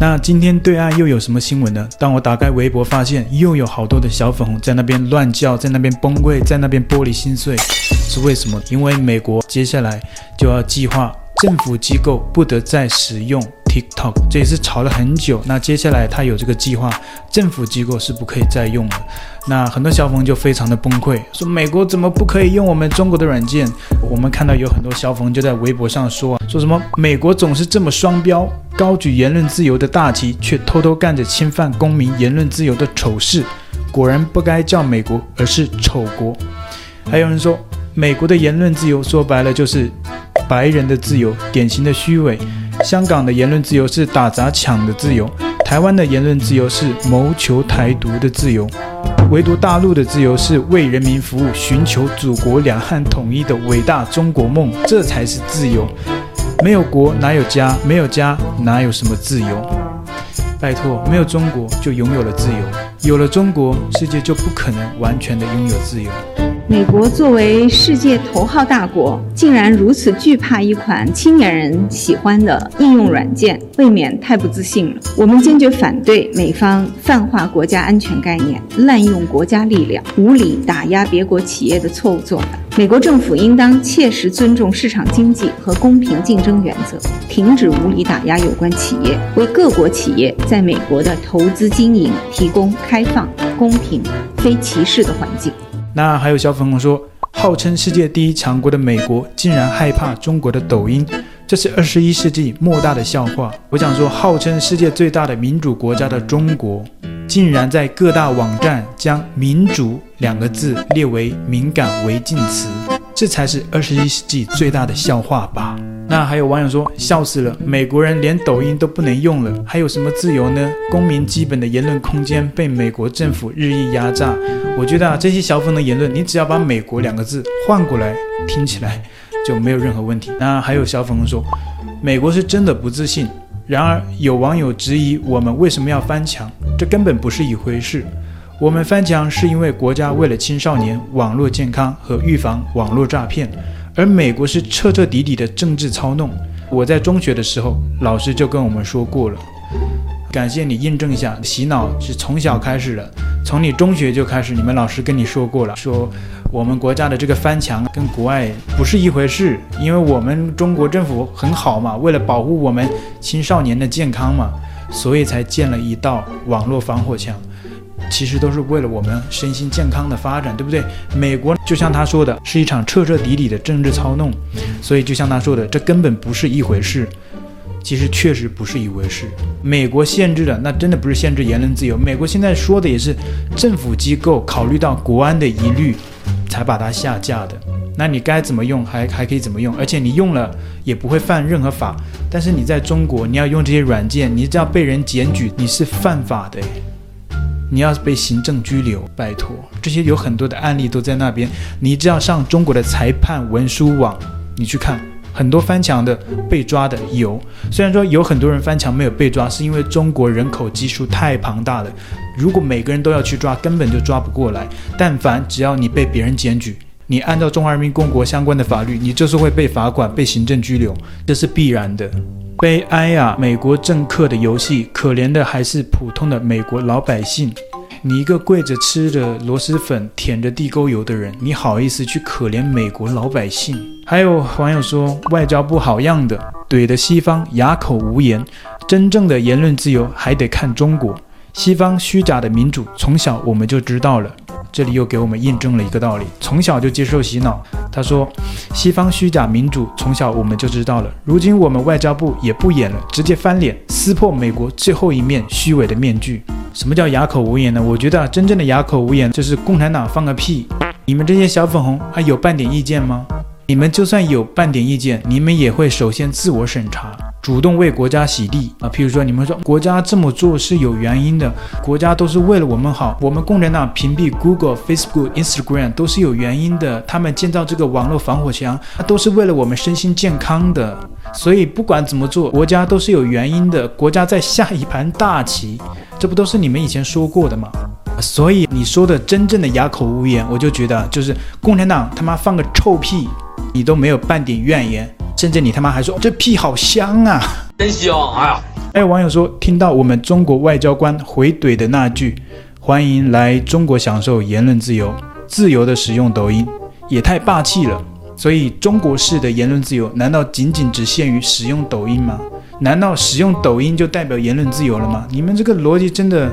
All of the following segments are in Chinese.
那今天对岸又有什么新闻呢？当我打开微博，发现又有好多的小粉红在那边乱叫，在那边崩溃，在那边玻璃心碎，是为什么？因为美国接下来就要计划政府机构不得再使用 TikTok，这也是吵了很久。那接下来他有这个计划，政府机构是不可以再用了。那很多小粉就非常的崩溃，说美国怎么不可以用我们中国的软件？我们看到有很多小粉就在微博上说，说什么美国总是这么双标，高举言论自由的大旗，却偷偷干着侵犯公民言论自由的丑事。果然不该叫美国，而是丑国。还有人说，美国的言论自由说白了就是白人的自由，典型的虚伪。香港的言论自由是打砸抢的自由，台湾的言论自由是谋求台独的自由，唯独大陆的自由是为人民服务，寻求祖国两汉统一的伟大中国梦，这才是自由。没有国哪有家？没有家哪有什么自由？拜托，没有中国就拥有了自由，有了中国，世界就不可能完全的拥有自由。美国作为世界头号大国，竟然如此惧怕一款青年人喜欢的应用软件，未免太不自信了。我们坚决反对美方泛化国家安全概念、滥用国家力量、无理打压别国企业的错误做法。美国政府应当切实尊重市场经济和公平竞争原则，停止无理打压有关企业，为各国企业在美国的投资经营提供开放、公平、非歧视的环境。那还有小粉红说，号称世界第一强国的美国竟然害怕中国的抖音，这是二十一世纪莫大的笑话。我想说，号称世界最大的民主国家的中国，竟然在各大网站将“民主”两个字列为敏感违禁词，这才是二十一世纪最大的笑话吧。那还有网友说，笑死了，美国人连抖音都不能用了，还有什么自由呢？公民基本的言论空间被美国政府日益压榨。我觉得啊，这些小粉的言论，你只要把“美国”两个字换过来，听起来就没有任何问题。那还有小粉说，美国是真的不自信。然而有网友质疑我们为什么要翻墙，这根本不是一回事。我们翻墙是因为国家为了青少年网络健康和预防网络诈骗。而美国是彻彻底底的政治操弄。我在中学的时候，老师就跟我们说过了。感谢你印证一下，洗脑是从小开始的，从你中学就开始，你们老师跟你说过了，说我们国家的这个翻墙跟国外不是一回事，因为我们中国政府很好嘛，为了保护我们青少年的健康嘛，所以才建了一道网络防火墙。其实都是为了我们身心健康的发展，对不对？美国就像他说的，是一场彻彻底底的政治操弄，所以就像他说的，这根本不是一回事。其实确实不是一回事。美国限制的那真的不是限制言论自由，美国现在说的也是政府机构考虑到国安的疑虑，才把它下架的。那你该怎么用还还可以怎么用，而且你用了也不会犯任何法。但是你在中国，你要用这些软件，你只要被人检举，你是犯法的。你要是被行政拘留，拜托，这些有很多的案例都在那边。你只要上中国的裁判文书网，你去看，很多翻墙的被抓的有。虽然说有很多人翻墙没有被抓，是因为中国人口基数太庞大了。如果每个人都要去抓，根本就抓不过来。但凡只要你被别人检举，你按照中华人民共和国相关的法律，你就是会被罚款、被行政拘留，这是必然的。悲哀啊！美国政客的游戏，可怜的还是普通的美国老百姓。你一个跪着吃着螺蛳粉、舔着地沟油的人，你好意思去可怜美国老百姓？还有网友说，外交部好样的，怼得西方哑口无言。真正的言论自由还得看中国，西方虚假的民主，从小我们就知道了。这里又给我们印证了一个道理：从小就接受洗脑。他说：“西方虚假民主，从小我们就知道了。如今我们外交部也不演了，直接翻脸，撕破美国最后一面虚伪的面具。什么叫哑口无言呢？我觉得真正的哑口无言就是共产党放个屁，你们这些小粉红还有半点意见吗？你们就算有半点意见，你们也会首先自我审查。”主动为国家洗地啊！譬如说，你们说国家这么做是有原因的，国家都是为了我们好。我们共产党屏蔽 Google、Facebook、Instagram 都是有原因的，他们建造这个网络防火墙，都是为了我们身心健康的。所以不管怎么做，国家都是有原因的，国家在下一盘大棋，这不都是你们以前说过的吗？所以你说的真正的哑口无言，我就觉得就是共产党他妈放个臭屁，你都没有半点怨言。甚至你他妈还说这屁好香啊，真香！哎呀，还有网友说，听到我们中国外交官回怼的那句“欢迎来中国享受言论自由，自由的使用抖音”，也太霸气了。所以中国式的言论自由，难道仅仅只限于使用抖音吗？难道使用抖音就代表言论自由了吗？你们这个逻辑真的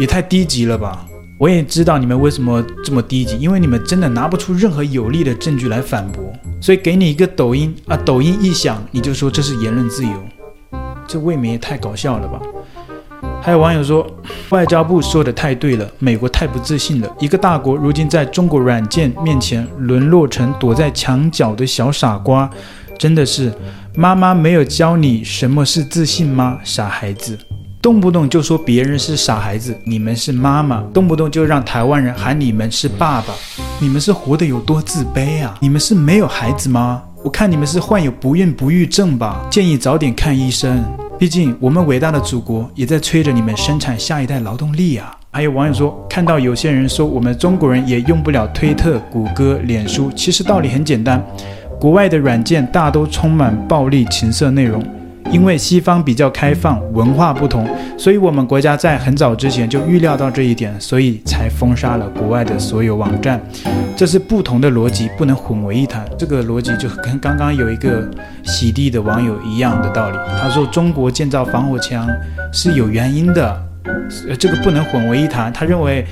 也太低级了吧！我也知道你们为什么这么低级，因为你们真的拿不出任何有力的证据来反驳。所以给你一个抖音啊，抖音一响你就说这是言论自由，这未免也太搞笑了吧！还有网友说，外交部说的太对了，美国太不自信了。一个大国如今在中国软件面前沦落成躲在墙角的小傻瓜，真的是妈妈没有教你什么是自信吗？傻孩子，动不动就说别人是傻孩子，你们是妈妈，动不动就让台湾人喊你们是爸爸，你们是活得有多自卑啊？你们是没有孩子吗？我看你们是患有不孕不育症吧？建议早点看医生。毕竟，我们伟大的祖国也在催着你们生产下一代劳动力啊！还有网友说，看到有些人说我们中国人也用不了推特、谷歌、脸书，其实道理很简单，国外的软件大都充满暴力、情色内容。因为西方比较开放，文化不同，所以我们国家在很早之前就预料到这一点，所以才封杀了国外的所有网站。这是不同的逻辑，不能混为一谈。这个逻辑就跟刚刚有一个洗地的网友一样的道理。他说中国建造防火墙是有原因的，呃，这个不能混为一谈。他认为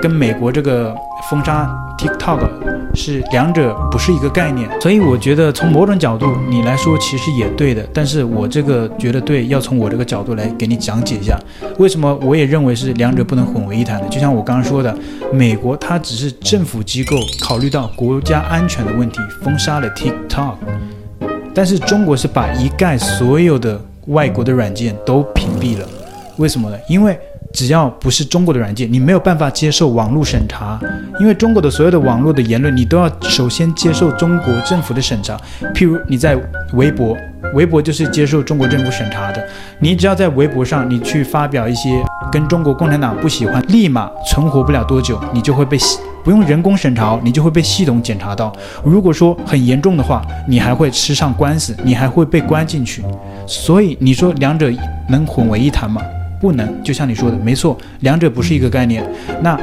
跟美国这个封杀 TikTok。是两者不是一个概念，所以我觉得从某种角度你来说其实也对的，但是我这个觉得对，要从我这个角度来给你讲解一下，为什么我也认为是两者不能混为一谈的。就像我刚刚说的，美国它只是政府机构考虑到国家安全的问题封杀了 TikTok，但是中国是把一概所有的外国的软件都屏蔽了，为什么呢？因为。只要不是中国的软件，你没有办法接受网络审查，因为中国的所有的网络的言论，你都要首先接受中国政府的审查。譬如你在微博，微博就是接受中国政府审查的，你只要在微博上你去发表一些跟中国共产党不喜欢，立马存活不了多久，你就会被不用人工审查，你就会被系统检查到。如果说很严重的话，你还会吃上官司，你还会被关进去。所以你说两者能混为一谈吗？不能，就像你说的，没错，两者不是一个概念。那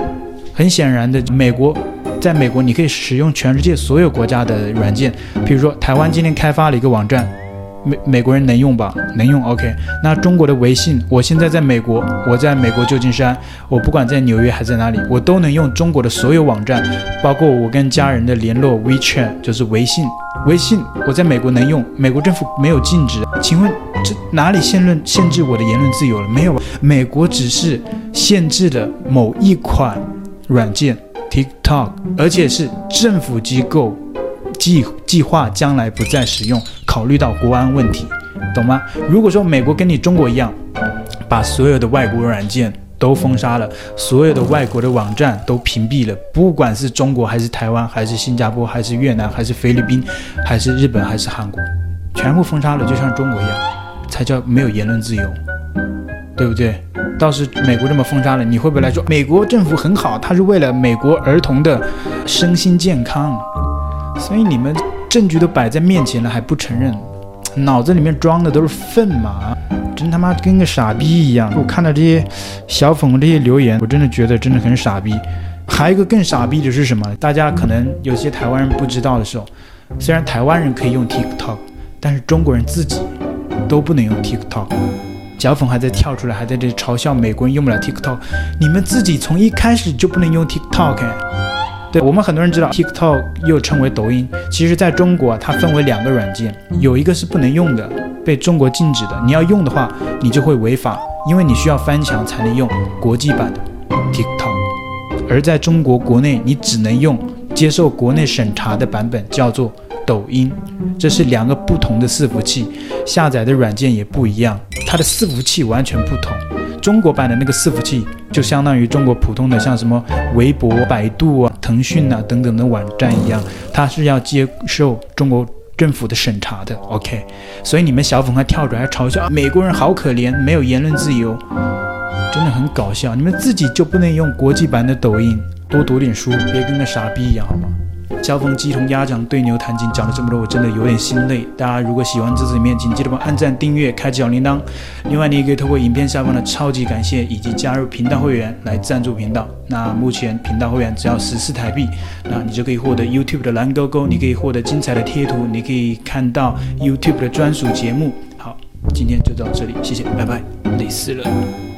很显然的，美国，在美国你可以使用全世界所有国家的软件，比如说台湾今天开发了一个网站。美美国人能用吧？能用，OK。那中国的微信，我现在在美国，我在美国旧金山，我不管在纽约还在哪里，我都能用中国的所有网站，包括我跟家人的联络，WeChat 就是微信。微信我在美国能用，美国政府没有禁止。请问这哪里限论限制我的言论自由了？没有，美国只是限制了某一款软件 TikTok，而且是政府机构。计计划将来不再使用，考虑到国安问题，懂吗？如果说美国跟你中国一样，把所有的外国软件都封杀了，所有的外国的网站都屏蔽了，不管是中国还是台湾，还是新加坡，还是越南，还是菲律宾，还是日本，还是韩国，全部封杀了，就像中国一样，才叫没有言论自由，对不对？倒是美国这么封杀了，你会不会来说美国政府很好？他是为了美国儿童的身心健康。所以你们证据都摆在面前了还不承认，脑子里面装的都是粪嘛？真他妈跟个傻逼一样！我看到这些小粉这些留言，我真的觉得真的很傻逼。还有一个更傻逼的是什么？大家可能有些台湾人不知道的时候，虽然台湾人可以用 TikTok，但是中国人自己都不能用 TikTok。小粉还在跳出来，还在这里嘲笑美国人用不了 TikTok，你们自己从一开始就不能用 TikTok。对，我们很多人知道，TikTok 又称为抖音。其实，在中国，它分为两个软件，有一个是不能用的，被中国禁止的。你要用的话，你就会违法，因为你需要翻墙才能用国际版的 TikTok。而在中国国内，你只能用接受国内审查的版本，叫做抖音。这是两个不同的伺服器，下载的软件也不一样，它的伺服器完全不同。中国版的那个伺服器就相当于中国普通的像什么微博、百度啊、腾讯啊等等的网站一样，它是要接受中国政府的审查的。OK，所以你们小粉还跳出来嘲笑美国人好可怜，没有言论自由，真的很搞笑。你们自己就不能用国际版的抖音，多读点书，别跟个傻逼一样好吗？交锋鸡同鸭讲，对牛弹琴讲了这么多，我真的有点心累。大家如果喜欢这支影片，请记得帮按赞、订阅、开启小铃铛。另外，你也可以透过影片下方的超级感谢以及加入频道会员来赞助频道。那目前频道会员只要十四台币，那你就可以获得 YouTube 的蓝勾勾，你可以获得精彩的贴图，你可以看到 YouTube 的专属节目。好，今天就到这里，谢谢，拜拜，累死了。